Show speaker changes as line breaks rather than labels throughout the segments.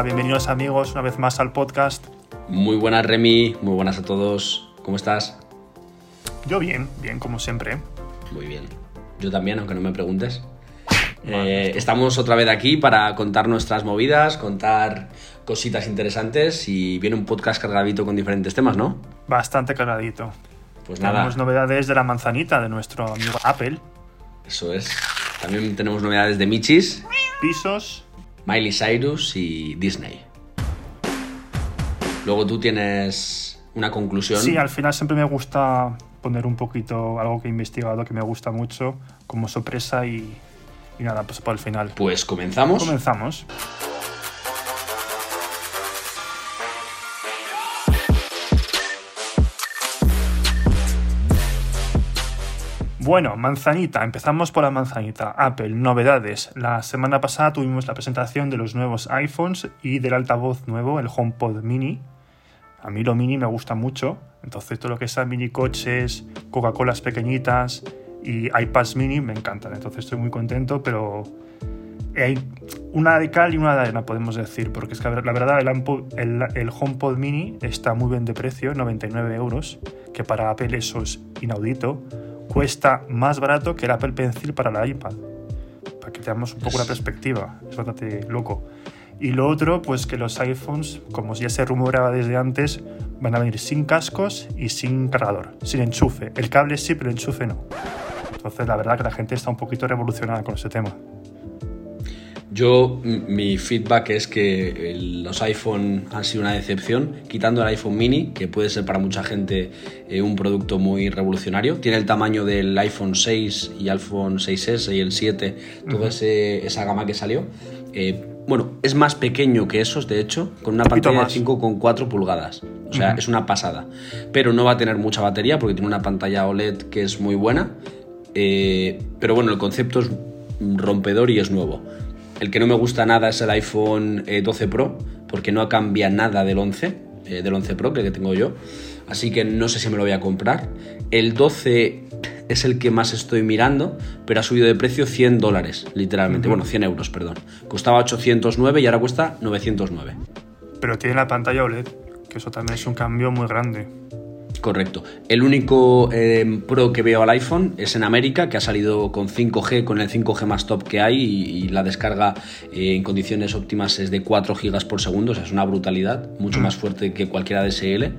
Hola, bienvenidos amigos una vez más al podcast.
Muy buenas Remy, muy buenas a todos. ¿Cómo estás?
Yo bien, bien como siempre.
Muy bien. Yo también, aunque no me preguntes. Eh, estamos otra vez aquí para contar nuestras movidas, contar cositas interesantes y viene un podcast cargadito con diferentes temas, ¿no?
Bastante cargadito.
Pues nada.
Tenemos novedades de la manzanita de nuestro amigo Apple.
Eso es. También tenemos novedades de Michis,
Pisos.
Miley Cyrus y Disney. Luego tú tienes una conclusión.
Sí, al final siempre me gusta poner un poquito algo que he investigado que me gusta mucho como sorpresa y, y nada, pues por el final.
Pues comenzamos.
Comenzamos. Bueno, manzanita, empezamos por la manzanita. Apple, novedades. La semana pasada tuvimos la presentación de los nuevos iPhones y del altavoz nuevo, el HomePod Mini. A mí lo mini me gusta mucho, entonces todo lo que sea mini coches, Coca-Colas pequeñitas y iPads mini me encantan, entonces estoy muy contento, pero hay una de cal y una de arena, podemos decir, porque es que la verdad el, el HomePod mini está muy bien de precio, 99 euros, que para Apple eso es inaudito. Cuesta más barato que el Apple Pencil para la iPad, para que tengamos un poco la perspectiva, es bastante loco. Y lo otro, pues que los iPhones, como ya se rumoreaba desde antes, van a venir sin cascos y sin cargador, sin enchufe. El cable sí, pero el enchufe no. Entonces, la verdad que la gente está un poquito revolucionada con ese tema.
Yo, mi feedback es que los iPhone han sido una decepción, quitando el iPhone mini, que puede ser para mucha gente eh, un producto muy revolucionario. Tiene el tamaño del iPhone 6 y iPhone 6S y el 7, toda ese- esa gama que salió. Eh, bueno, es más pequeño que esos, de hecho, con una pantalla
más.
de 5,4 pulgadas. O sea, es una pasada. Pero no va a tener mucha batería porque tiene una pantalla OLED que es muy buena. Eh, pero bueno, el concepto es rompedor y es nuevo. El que no me gusta nada es el iPhone eh, 12 Pro, porque no cambia nada del 11, eh, del 11 Pro, que el que tengo yo. Así que no sé si me lo voy a comprar. El 12 es el que más estoy mirando, pero ha subido de precio 100 dólares, literalmente. Bueno, 100 euros, perdón. Costaba 809 y ahora cuesta 909.
Pero tiene la pantalla OLED, que eso también es un cambio muy grande.
Correcto. El único eh, Pro que veo al iPhone es en América, que ha salido con 5G, con el 5G más top que hay y, y la descarga eh, en condiciones óptimas es de 4 GB por segundo, o sea, es una brutalidad, mucho más fuerte que cualquiera DSL.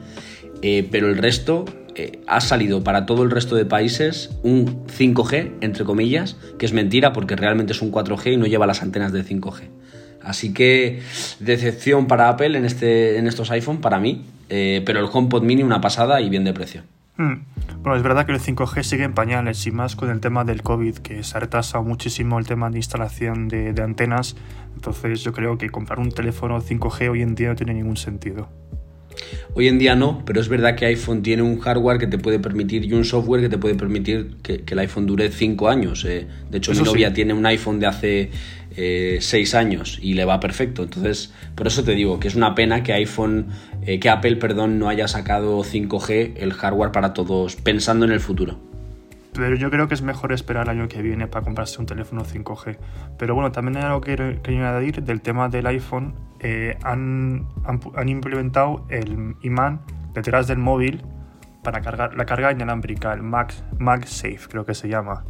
Eh, pero el resto eh, ha salido para todo el resto de países un 5G, entre comillas, que es mentira porque realmente es un 4G y no lleva las antenas de 5G. Así que decepción para Apple en, este, en estos iPhone, para mí, eh, pero el HomePod Mini una pasada y bien de precio.
Hmm. Bueno, es verdad que el 5G sigue en pañales y más con el tema del COVID, que se ha retrasado muchísimo el tema de instalación de, de antenas. Entonces yo creo que comprar un teléfono 5G hoy en día no tiene ningún sentido.
Hoy en día no, pero es verdad que iPhone tiene un hardware que te puede permitir y un software que te puede permitir que, que el iPhone dure 5 años. eh. De hecho,
Eso
mi novia
sí.
tiene un iPhone de hace 6 años y le va perfecto. Entonces, por eso te digo que es una pena que iPhone, eh, que Apple, perdón, no haya sacado 5G, el hardware para todos, pensando en el futuro.
Pero yo creo que es mejor esperar el año que viene para comprarse un teléfono 5G. Pero bueno, también hay algo que quería añadir del tema del iPhone. eh, han, han implementado el imán detrás del móvil para cargar la carga inalámbrica, el Mag, MagSafe creo que se llama.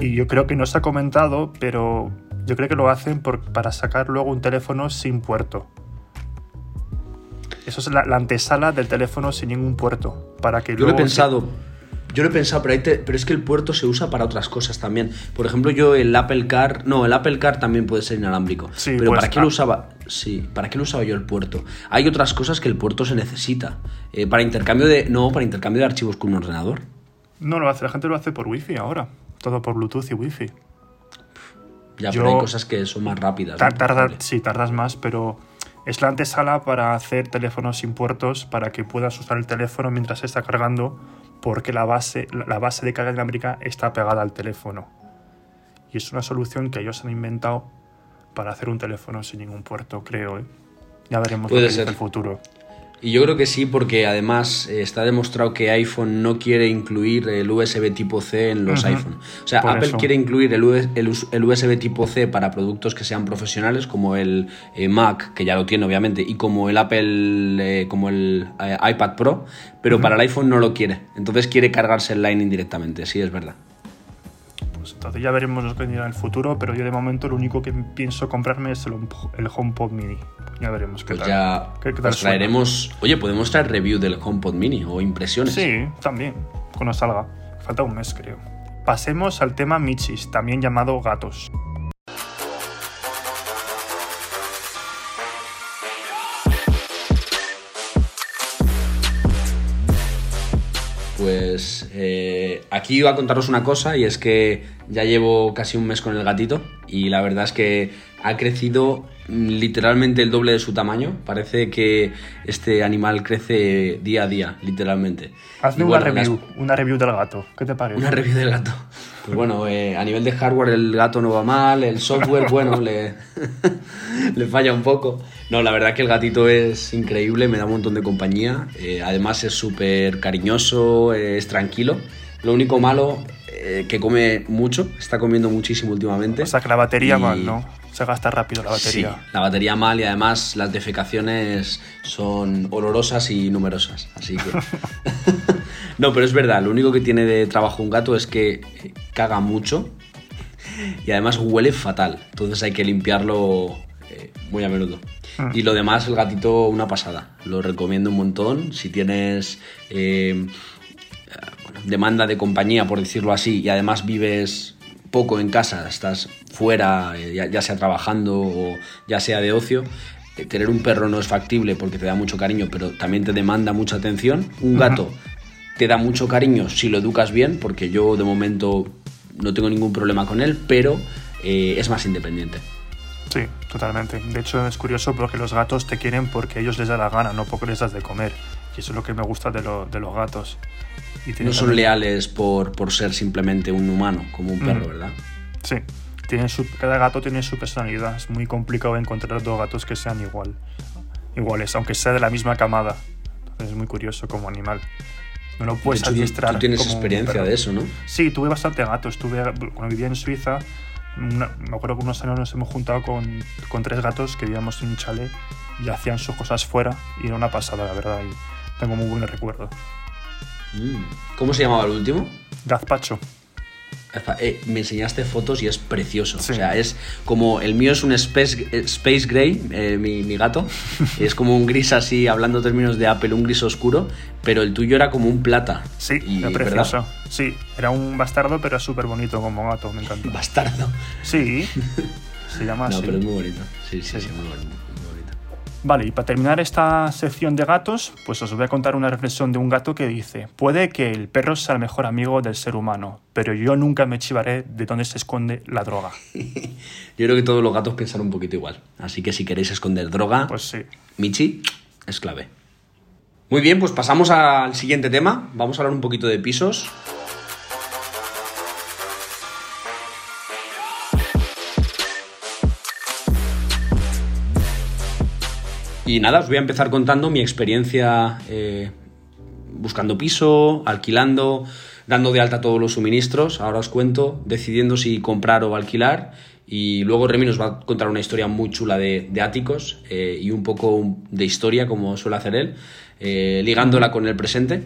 Y yo creo que no se ha comentado, pero yo creo que lo hacen por- para sacar luego un teléfono sin puerto. Eso es la, la antesala del teléfono sin ningún puerto. Para que
Yo lo he
se-
pensado. Yo lo he pensado, pero, ahí te- pero es que el puerto se usa para otras cosas también. Por ejemplo, yo el Apple Car. No, el Apple Car también puede ser inalámbrico.
Sí,
pero
pues,
¿para qué
ah.
lo usaba? Sí, ¿para qué lo usaba yo el puerto? Hay otras cosas que el puerto se necesita. Eh, para intercambio de. No, para intercambio de archivos con un ordenador.
No lo hace, la gente lo hace por wifi ahora. Todo por Bluetooth y wifi.
Ya,
Yo-
pero hay cosas que son más rápidas.
Sí, tardas más, pero es la antesala para hacer teléfonos sin puertos para que puedas usar el teléfono mientras se está cargando, porque la base, la base de carga inalámbrica está pegada al teléfono. Y es una solución que ellos han inventado para hacer un teléfono sin ningún puerto, creo. ¿eh? Ya veremos
Puede
lo que dice
ser.
el futuro.
Y yo creo que sí, porque además eh, está demostrado que iPhone no quiere incluir el USB tipo C en los iPhone. O sea, Apple quiere incluir el, USB tipo C para productos que sean profesionales, como el eh, Mac, que ya lo tiene obviamente, y como el Apple, eh, como el iPad Pro, pero para el iPhone no lo quiere. Entonces quiere cargarse el Lightning directamente, sí, es verdad.
Pues entonces ya veremos lo que vendrá en el futuro, pero yo de momento lo único que pienso comprarme es el, el HomePod Mini. Ya veremos qué
pues
tal.
Ya ¿Qué, tal traeremos. Oye, podemos traer review del HomePod Mini o impresiones.
Sí, también, cuando salga. Falta un mes, creo. Pasemos al tema Michis, también llamado gatos.
Pues eh, aquí iba a contaros una cosa y es que ya llevo casi un mes con el gatito y la verdad es que ha crecido literalmente el doble de su tamaño. Parece que este animal crece día a día, literalmente.
Hazme una, review, una review del gato. ¿Qué te parece?
Una review del gato. Pues bueno, eh, a nivel de hardware el gato no va mal, el software, bueno, le, le falla un poco. No, la verdad que el gatito es increíble, me da un montón de compañía. Eh, además es súper cariñoso, es tranquilo. Lo único malo eh, que come mucho, está comiendo muchísimo últimamente.
O sea que la batería mal, ¿no? Se gasta rápido la batería.
Sí, la batería mal y además las defecaciones son olorosas y numerosas. Así que. no, pero es verdad, lo único que tiene de trabajo un gato es que eh, caga mucho y además huele fatal. Entonces hay que limpiarlo eh, muy a menudo. Mm. Y lo demás, el gatito, una pasada. Lo recomiendo un montón. Si tienes demanda de compañía, por decirlo así, y además vives poco en casa, estás fuera, eh, ya, sea trabajando o ya sea de ocio, eh, tener un perro no es factible porque te da mucho cariño, pero también te demanda mucha atención. Un gato te da mucho cariño si lo educas bien, porque yo de momento no tengo ningún problema con él, pero eh, es más independiente.
Sí, totalmente. De hecho es curioso porque los gatos te quieren porque ellos les da la gana, no porque les das de comer. Y eso es lo que me gusta de, de los gatos.
no son leales por, por, ser simplemente un humano, como un perro, mm. ¿verdad?
Sí. Tienen su, cada gato tiene su personalidad. Es muy complicado encontrar dos gatos que sean igual, iguales, aunque sea de la misma camada. es muy curioso como animal. No lo puedes adiestrar.
Tú tienes experiencia de eso, ¿no?
Sí, tuve bastante gatos. Tuve, cuando vivía en Suiza, me acuerdo que unos años nos hemos juntado con, con, tres gatos que vivíamos en un chalet y hacían sus cosas fuera y era una pasada, la verdad. Y tengo muy buen recuerdo.
Mm. ¿Cómo se llamaba el último?
Gazpacho.
Eh, me enseñaste fotos y es precioso. O sea, es como. El mío es un Space, space Gray, eh, mi, gato. es como un gris así, hablando términos de Apple, un gris oscuro. Pero el tuyo era como un plata.
Sí, era precioso. Sí, era un bastardo, pero es súper bonito como gato, me encanta.
¿Bastardo?
Sí, se llama así.
No, pero es muy bonito. Sí, sí, sí, muy bonito.
Vale, y para terminar esta sección de gatos, pues os voy a contar una reflexión de un gato que dice, puede que el perro sea el mejor amigo del ser humano, pero yo nunca me chivaré de dónde se esconde la droga.
yo creo que todos los gatos piensan un poquito igual, así que si queréis esconder droga,
pues sí.
Michi es clave. Muy bien, pues pasamos al siguiente tema, vamos a hablar un poquito de pisos. Y nada, os voy a empezar contando mi experiencia eh, buscando piso, alquilando, dando de alta todos los suministros. Ahora os cuento, decidiendo si comprar o alquilar. Y luego Remy nos va a contar una historia muy chula de, áticos eh, y un poco de historia, como suele hacer él, eh, ligándola con el presente.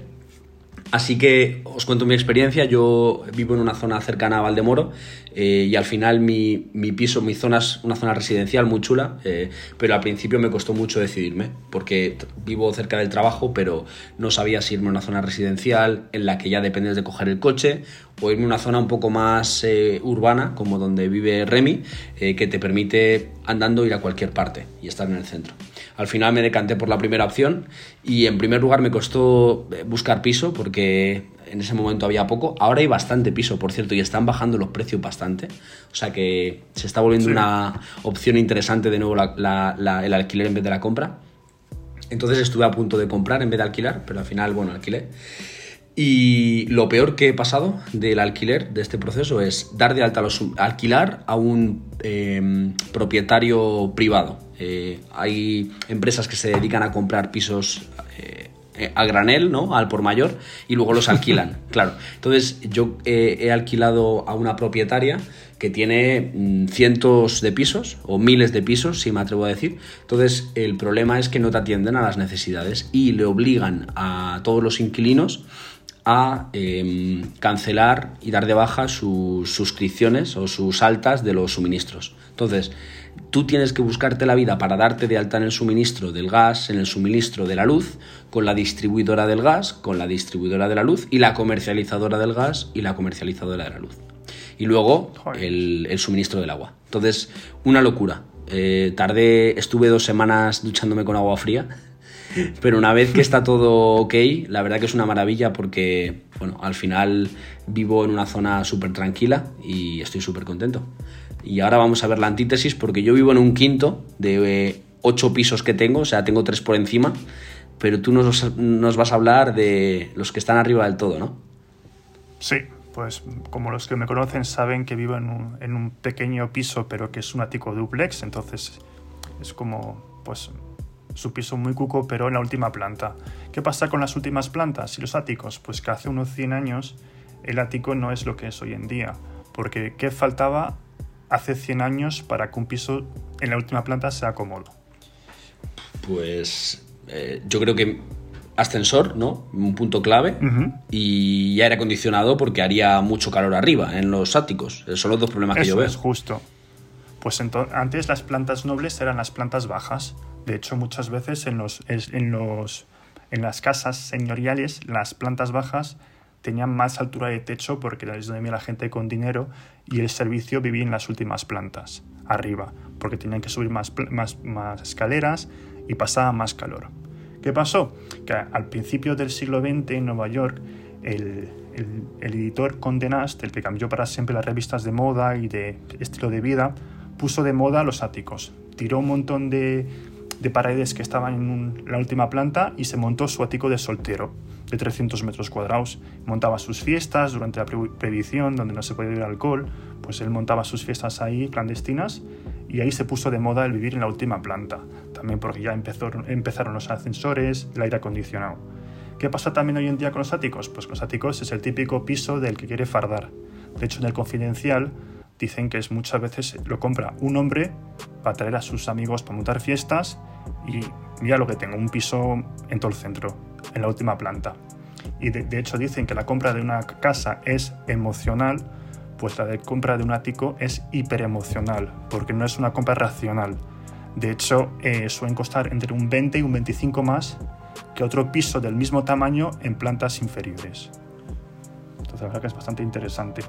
Así que os cuento mi experiencia. Yo vivo en una zona cercana a Valdemoro eh, y al final mi, piso, mi zona es una zona residencial muy chula, eh, pero al principio me costó mucho decidirme porque vivo cerca del trabajo, pero no sabía si irme a una zona residencial en la que ya dependes de coger el coche o irme a una zona un poco más eh, urbana, como donde vive Remy, que te permite andando ir a cualquier parte y estar en el centro. Al final me decanté por la primera opción y en primer lugar me costó buscar piso porque en ese momento había poco. Ahora hay bastante piso, por cierto, y están bajando los precios bastante. O sea que se está volviendo una opción interesante de nuevo el alquiler en vez de la compra. Entonces estuve a punto de comprar en vez de alquilar, pero al final, bueno, alquilé. Y lo peor que he pasado del alquiler, de este proceso, es dar de alta los alquilar a un em, propietario privado. Eh, hay empresas que se dedican a comprar pisos eh, a granel, ¿no? Al por mayor, y luego los alquilan, claro. Entonces, yo he alquilado a una propietaria que tiene mm, cientos de pisos o miles de pisos, si me atrevo a decir. Entonces, el problema es que no te atienden a las necesidades y le obligan a todos los inquilinos a em, cancelar y dar de baja sus suscripciones o sus altas de los suministros. Entonces, tú tienes que buscarte la vida para darte de alta en el suministro del gas, en el suministro de la luz, con la distribuidora del gas, con la distribuidora de la luz y la comercializadora del gas y la comercializadora de la luz. Y luego el, suministro del agua. Entonces, una locura. Eh, tardé, estuve dos semanas duchándome con agua fría pero una vez que está todo ok, la verdad que es una maravilla porque, bueno, al final vivo en una zona súper tranquila y estoy súper contento. Y ahora vamos a ver la antítesis porque yo vivo en un quinto de eh, ocho pisos que tengo, o sea, tengo tres por encima, pero tú nos, nos vas a hablar de los que están arriba del todo, ¿no?
Sí, pues como los que me conocen saben que vivo en un, en un pequeño piso, pero que es un ático duplex, entonces es como, pues su piso muy cuco, pero en la última planta. ¿Qué pasa con las últimas plantas y los áticos? Pues que hace unos 100 años el ático no es lo que es hoy en día. Porque ¿qué faltaba hace 100 años para que un piso en la última planta sea cómodo?
Pues eh, yo creo que ascensor, ¿no? Un punto clave. Y aire acondicionado porque haría mucho calor arriba, en los áticos. Esos son los dos problemas que yo veo.
es justo. Pues antes las plantas nobles eran las plantas bajas. De hecho, muchas veces en, los, en, los, en las casas señoriales, las plantas bajas tenían más altura de techo porque era donde la gente con dinero y el servicio vivía en las últimas plantas, arriba, porque tenían que subir más, más, escaleras y pasaba más calor. ¿Qué pasó? Que al principio del siglo XX en Nueva York, el, el, el editor Condé Nast, el que cambió para siempre las revistas de moda y de estilo de vida, puso de moda los áticos. Tiró un montón de, de paredes que estaban en la última planta y se montó su ático de soltero de 300 metros cuadrados. Montaba sus fiestas durante la prohibición, donde no se podía beber alcohol, pues él montaba sus fiestas ahí clandestinas y ahí se puso de moda el vivir en la última planta. También porque ya empezó, empezaron los ascensores, el aire acondicionado. ¿Qué pasa también hoy en día con los áticos? Pues los áticos es el típico piso del que quiere fardar. De hecho, en el confidencial dicen que es muchas veces lo compra un hombre para traer a sus amigos para montar fiestas y mira lo que tengo, un piso en todo el centro, en la última planta. Y de, hecho dicen que la compra de una casa es emocional, pues la de compra de un ático es hiperemocional, porque no es una compra racional. De hecho, eh, suelen costar entre un 20 y un 25 más que otro piso del mismo tamaño en plantas inferiores. Entonces, la verdad que es bastante interesante.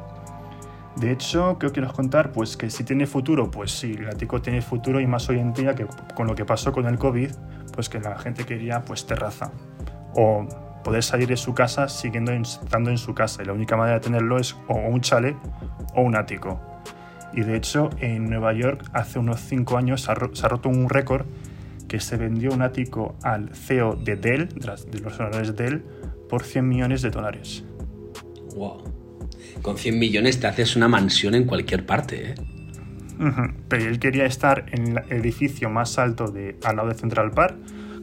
De hecho, ¿qué os quiero contar? Pues que si tiene futuro, pues sí, el ático tiene futuro y más hoy en día que con lo que pasó con el COVID, pues que la gente quería pues terraza o poder salir de su casa siguiendo estando en su casa y la única manera de tenerlo es o un chalet o un ático. Y de hecho, en Nueva York hace unos 5 años se ha, roto un récord que se vendió un ático al CEO de Dell, de los ordenadores Dell, por 100 millones de dólares.
Wow con 100 millones te haces una mansión en cualquier parte, ¿eh?
Pero él quería estar en el edificio más alto de, al lado de Central Park,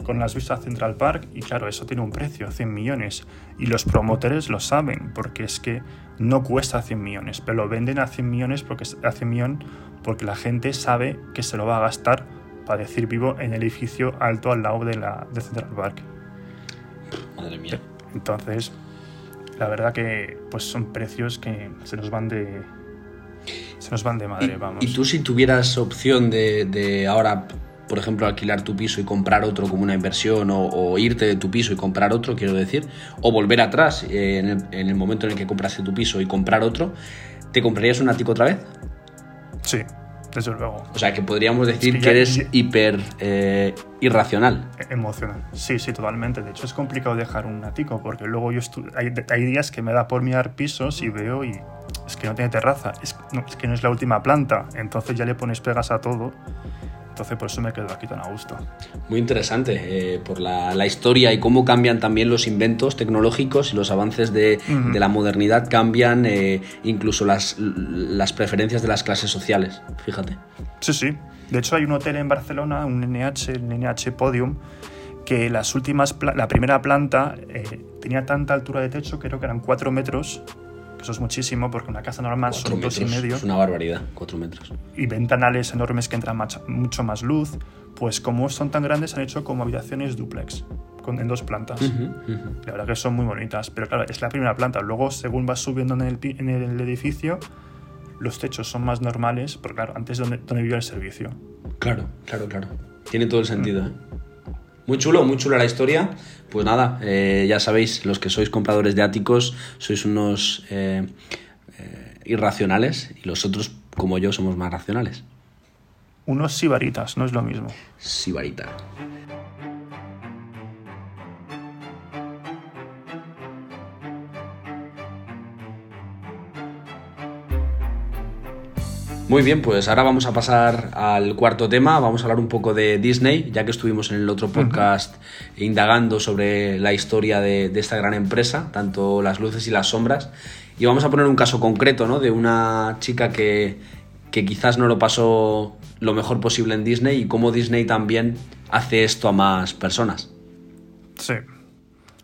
con las vistas a Central Park, y claro, eso tiene un precio, 100 millones. Y los promotores lo saben, porque es que no cuesta 100 millones, pero lo venden a 100 millones porque, a 100 porque la gente sabe que se lo va a gastar para decir vivo en el edificio alto al lado de, la, de Central Park.
Madre mía.
Entonces, la verdad que pues son precios que se nos van de se nos van de madre, vamos.
¿Y tú si tuvieras opción de, ahora, por ejemplo, alquilar tu piso y comprar otro como una inversión o, irte de tu piso y comprar otro, quiero decir, o volver atrás eh, en, el, en el momento en el que compraste tu piso y comprar otro, ¿te comprarías un ático otra vez?
Sí, desde luego.
O sea, que podríamos decir que, eres hiper eh, irracional.
Emocional. Sí, sí, totalmente. De hecho, es complicado dejar un ático porque luego yo hay, hay, días que me da por mirar pisos y veo y es que no tiene terraza, es, es que no es la última planta. Entonces ya le pones pegas a todo entonces por eso me quedo aquí tan a gusto.
Muy interesante, eh, por la, la, historia y cómo cambian también los inventos tecnológicos y los avances de, de la modernidad, cambian eh, incluso las, las preferencias de las clases sociales, fíjate.
Sí, sí. De hecho hay un hotel en Barcelona, un NH, el NH Podium, que las últimas, la primera planta eh, tenía tanta altura de techo, creo que eran 4 metros, que eso es muchísimo, porque una casa normal son dos y medio.
Es una barbaridad, 4 metros.
Y ventanales enormes que entran mucho más luz. Pues como son tan grandes, han hecho como habitaciones duplex, con, en dos plantas. La verdad que son muy bonitas, pero claro, es la primera planta. Luego, según vas subiendo en el, en el edificio, los techos son más normales, porque claro, antes es donde, donde vivía el servicio.
Claro, claro, claro. Tiene todo el sentido, ¿eh? Muy chulo, muy chula la historia. Pues nada, eh, ya sabéis, los que sois compradores de áticos, sois unos eh, eh, irracionales y los otros, como yo, somos más racionales.
Unos sibaritas, no es lo mismo.
Sibarita. Muy bien, pues ahora vamos a pasar al cuarto tema. Vamos a hablar un poco de Disney, ya que estuvimos en el otro podcast indagando sobre la historia de, esta gran empresa, tanto las luces y las sombras. Y vamos a poner un caso concreto, ¿no? De una chica que, que quizás no lo pasó lo mejor posible en Disney y cómo Disney también hace esto a más personas.
Sí.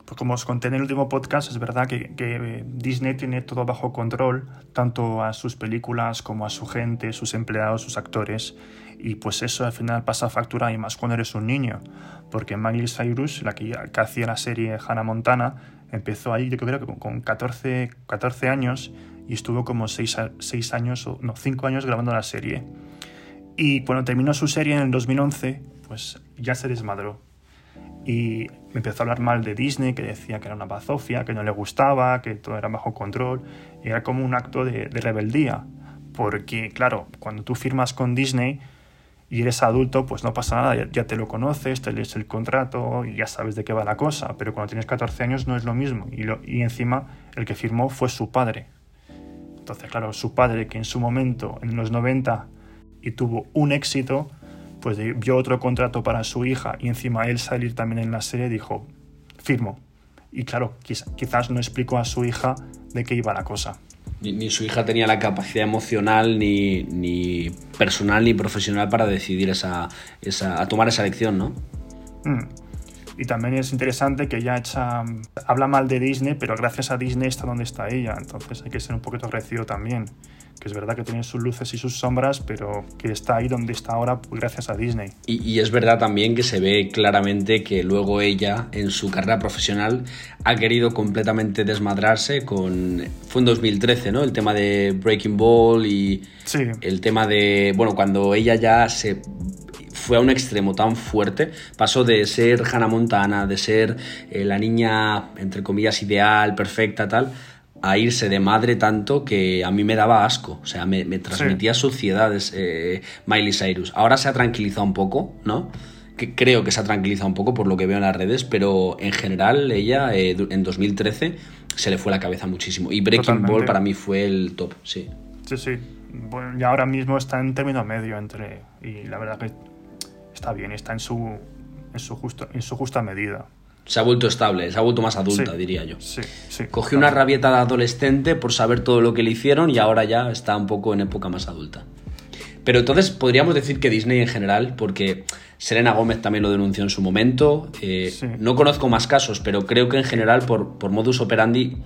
Pues como os conté en el último podcast, es verdad que, que, Disney tiene todo bajo control, tanto a sus películas como a su gente, sus empleados, sus actores. Y pues eso al final pasa factura y más cuando eres un niño. Porque Miley Cyrus, la que, que hacía la serie Hannah Montana, empezó ahí, yo creo que con 14, 14 años y estuvo como 6, 6 años, o no, 5 años grabando la serie. Y cuando terminó su serie en el 2011, pues ya se desmadró y me empezó a hablar mal de Disney, que decía que era una bazofia, que no le gustaba, que todo era bajo control. Y era como un acto de, rebeldía. Porque, claro, cuando tú firmas con Disney y eres adulto, pues no pasa nada, ya, te lo conoces, te lees el contrato y ya sabes de qué va la cosa. Pero cuando tienes 14 años no es lo mismo. Y, y encima el que firmó fue su padre. Entonces, claro, su padre, que en su momento, en los 90, y tuvo un éxito, pues vio otro contrato para su hija y encima él salir también en la serie, dijo, firmo. Y claro, quizás no explicó a su hija de qué iba la cosa.
Ni, su hija tenía la capacidad emocional, ni, ni personal, ni profesional para decidir esa, esa, a tomar esa elección, ¿no?
Mm. Y también es interesante que ella echa, habla mal de Disney, pero gracias a Disney está donde está ella. Entonces hay que ser un poquito agradecido también que es verdad que tiene sus luces y sus sombras, pero que está ahí donde está ahora gracias a Disney.
Y, es verdad también que se ve claramente que luego ella, en su carrera profesional, ha querido completamente desmadrarse con... Fue en 2013, ¿no? El tema de Breaking Ball y
sí.
el tema de... Bueno, cuando ella ya se fue a un extremo tan fuerte, pasó de ser Hannah Montana, de ser eh, la niña, entre comillas, ideal, perfecta, tal, a irse de madre tanto que a mí me daba asco, o sea, me, transmitía suciedades eh, Miley Cyrus. Ahora se ha tranquilizado un poco, ¿no? Que creo que se ha tranquilizado un poco por lo que veo en las redes, pero en general ella eh, en 2013 se le fue la cabeza muchísimo. Y Breaking Ball para mí fue el top, sí.
Sí, sí. Bueno, y ahora mismo está en término medio entre... Y la verdad que está bien, está en su, en su, justo, en su justa medida
se ha vuelto estable, se ha vuelto más adulta, diría yo.
Sí, sí.
Cogió una rabieta de adolescente por saber todo lo que le hicieron y ahora ya está un poco en época más adulta. Pero entonces podríamos decir que Disney en general, porque Selena Gómez también lo denunció en su momento, eh, no conozco más casos, pero creo que en general por, por modus operandi...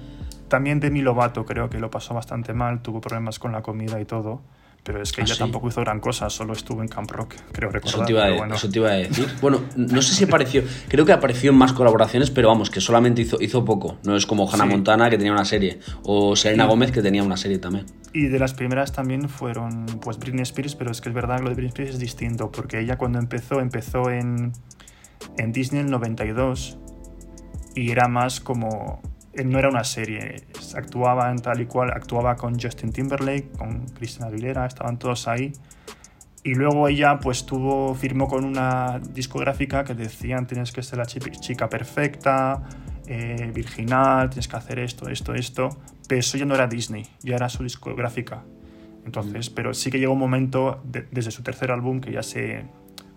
También Demi Lovato creo que lo pasó bastante mal, tuvo problemas con la comida y todo. Pero es que ah, ella tampoco hizo gran cosa, solo estuvo en Camp Rock, creo recordar.
Eso te iba, a, bueno. eso te iba a decir. Bueno, no sé si apareció, creo que apareció en más colaboraciones, pero vamos, que solamente hizo, hizo poco. No es como Hannah Montana, que tenía una serie, o Selena Gómez, que tenía una serie también.
Y de las primeras también fueron pues Britney Spears, pero es que es verdad que lo de Britney Spears es distinto, porque ella cuando empezó, empezó en, en Disney en el 92 y era más como no era una serie, actuaba en tal y cual, actuaba con Justin Timberlake, con Christina Aguilera, estaban todos ahí. Y luego ella pues tuvo, firmó con una discográfica que decían tienes que ser la chica perfecta, eh, virginal, tienes que hacer esto, esto, esto. Pero eso ya no era Disney, ya era su discográfica. Entonces, mm. pero sí que llegó un momento desde su tercer álbum que ya sé,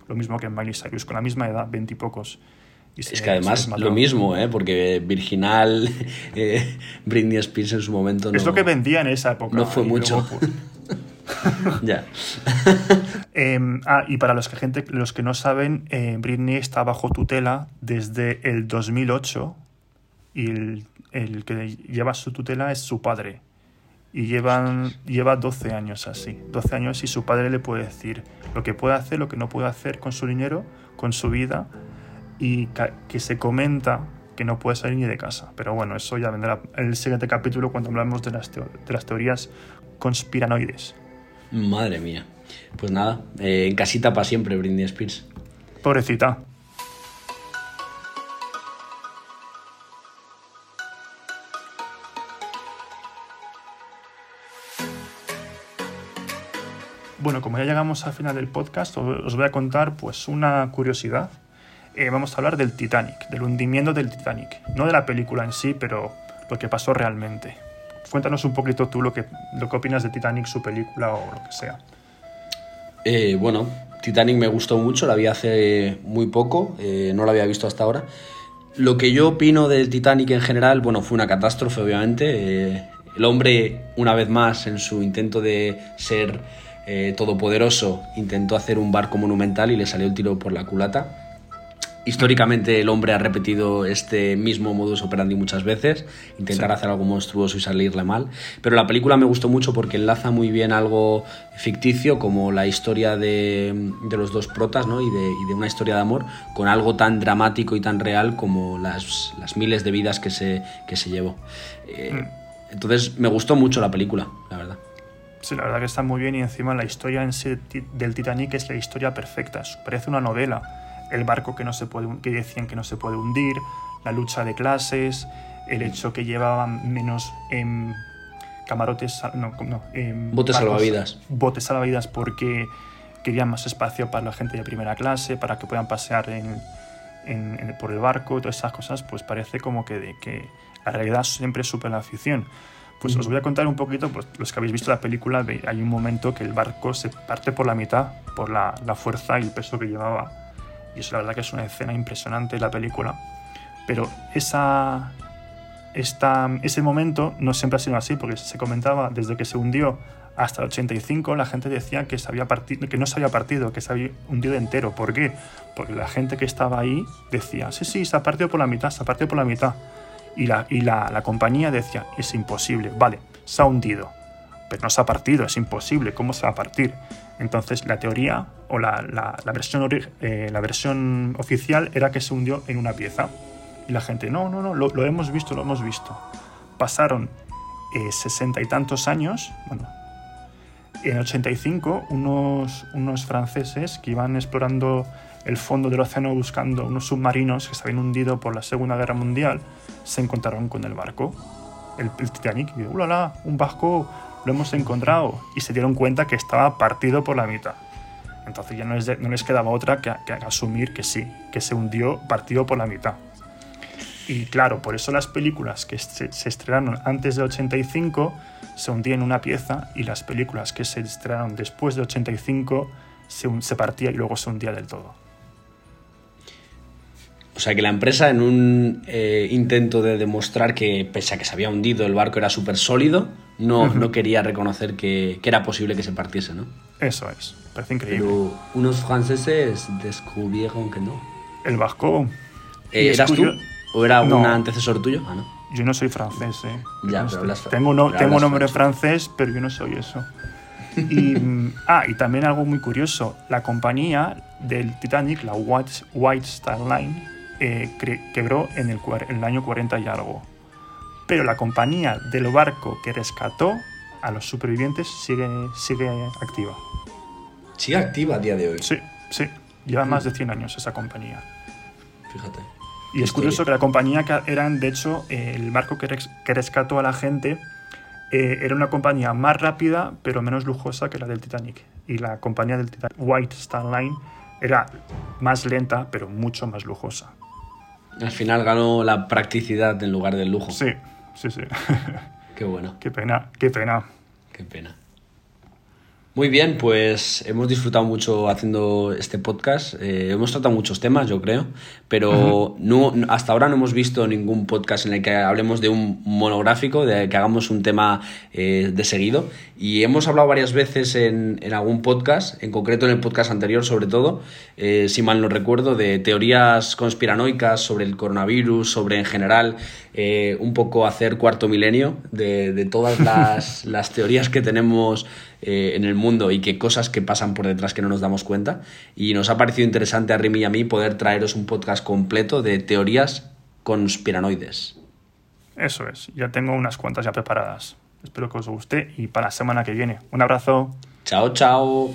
lo mismo que en Miley Cyrus, con la misma edad, veintipocos. y
es que además lo mismo, ¿eh? porque Virginal, eh, Britney Spears en su momento
no... Es lo que vendía en esa época.
No fue mucho. ya.
Em, ah, y para los que, gente, los que no saben, eh, Britney está bajo tutela desde el 2008 y el, el que lleva su tutela es su padre. Y llevan, lleva 12 años así. 12 años y su padre le puede decir lo que puede hacer, lo que no puede hacer con su dinero, con su vida. Y que se comenta que no puede salir ni de casa. Pero bueno, eso ya vendrá en el siguiente capítulo cuando hablamos de las, de las teorías conspiranoides.
Madre mía. Pues nada, eh, en casita para siempre, Britney Spears.
Pobrecita. Bueno, como ya llegamos al final del podcast, os voy a contar pues una curiosidad. Eh, vamos a hablar del Titanic, del hundimiento del Titanic. No de la película en sí, pero lo que pasó realmente. Cuéntanos un poquito tú lo que, lo que opinas de Titanic, su película o lo que sea.
Eh, bueno, Titanic me gustó mucho, la vi hace muy poco, eh, no la había visto hasta ahora. Lo que yo opino del Titanic en general, bueno, fue una catástrofe, obviamente. el hombre, una vez más, en su intento de ser todopoderoso intentó hacer un barco monumental y le salió el tiro por la culata. Históricamente el hombre ha repetido este mismo modus operandi muchas veces, intentar hacer algo monstruoso y salirle mal, pero la película me gustó mucho porque enlaza muy bien algo ficticio como la historia de, los dos protas ¿no? y, de, una historia de amor con algo tan dramático y tan real como las, miles de vidas que se, que se llevó. Eh, mm. entonces me gustó mucho la película, la verdad.
Sí, la verdad que está muy bien y encima la historia en sí del Titanic es la historia perfecta, parece una novela. El barco que, no se puede, que decían que no se puede hundir, la lucha de clases, el hecho que llevaban menos em, camarotes, no, no
em, botes salvavidas.
Botes salvavidas porque querían más espacio para la gente de primera clase, para que puedan pasear por el barco, todas esas cosas, pues parece como que, de, que la realidad siempre supera la afición. Pues os voy a contar un poquito, pues los que habéis visto la película, hay un momento que el barco se parte por la mitad por la, la fuerza y el peso que llevaba. Y eso la verdad que es una escena impresionante la película. Pero esa, esta, ese momento no siempre ha sido así, porque se comentaba desde que se hundió hasta el 85 la gente decía que, se había partido, que no se había partido, que se había hundido entero. ¿Por qué? Porque la gente que estaba ahí decía, sí, sí, se ha partido por la mitad, se ha partido por la mitad. Y la, y la, la compañía decía, es imposible, vale, se ha hundido, pero no se ha partido, es imposible, ¿cómo se va a partir? Entonces la teoría o la, la, versión, eh, la versión oficial era que se hundió en una pieza. Y la gente, no, no, no, lo, lo hemos visto, lo hemos visto. Pasaron eh, sesenta y tantos años, bueno, en 85 unos, unos franceses que iban explorando el fondo del océano buscando unos submarinos que se habían hundido por la Segunda Guerra Mundial, se encontraron con el barco, el, Titanic, y ¡ulala! Un barco, lo hemos encontrado. Y se dieron cuenta que estaba partido por la mitad. Entonces ya no les, no les quedaba otra que, que, asumir que sí, que se hundió partido por la mitad. Y claro, por eso las películas que se, estrenaron antes de 85 se hundían en una pieza y las películas que se estrenaron después de 85 se, se partía y luego se hundía del todo.
O sea que la empresa en un eh, intento de demostrar que pese a que se había hundido el barco era súper sólido, no, no quería reconocer que, que, era posible que se partiese, ¿no?
Eso es, parece increíble.
Pero unos franceses descubrieron que no.
El barco...
Eh, ¿Eras tú? ¿O era un antecesor tuyo? Ah, no.
Yo no soy francés, ¿eh?
Ya, pero hablas,
Tengo, no, tengo nombre francés, pero yo no soy eso. Y, ah, y también algo muy curioso, la compañía del Titanic, la White, White Star Line, eh, quebró en el, en el año 40 y algo. Pero la compañía del barco que rescató a los supervivientes sigue, sigue activa.
¿Sigue activa a día de hoy?
Sí, sí. Lleva más de 100 años esa compañía.
Fíjate.
Y es curioso que la compañía que eran, de hecho, el barco que, que, rescató a la gente eh, era una compañía más rápida, pero menos lujosa que la del Titanic. Y la compañía del Titanic, White Star Line, era más lenta, pero mucho más lujosa.
Al final ganó la practicidad en lugar del lujo.
Sí, sí, sí.
Qué bueno.
Qué pena, qué pena.
Qué pena. Muy bien, pues hemos disfrutado mucho haciendo este podcast. Eh, hemos tratado muchos temas, yo creo, pero no, hasta ahora no hemos visto ningún podcast en el que hablemos de un monográfico, de que hagamos un tema eh, de seguido. Y hemos hablado varias veces en, en, algún podcast, en concreto en el podcast anterior sobre todo, eh, si mal no recuerdo, de teorías conspiranoicas sobre el coronavirus, sobre en general un poco hacer cuarto milenio de, de todas las, las teorías que tenemos eh, en el mundo y que cosas que pasan por detrás que no nos damos cuenta. Y nos ha parecido interesante a Rimi y a mí poder traeros un podcast completo de teorías conspiranoides.
Eso es, ya tengo unas cuantas ya preparadas. Espero que os guste y para la semana que viene. Un abrazo.
Chao, chao.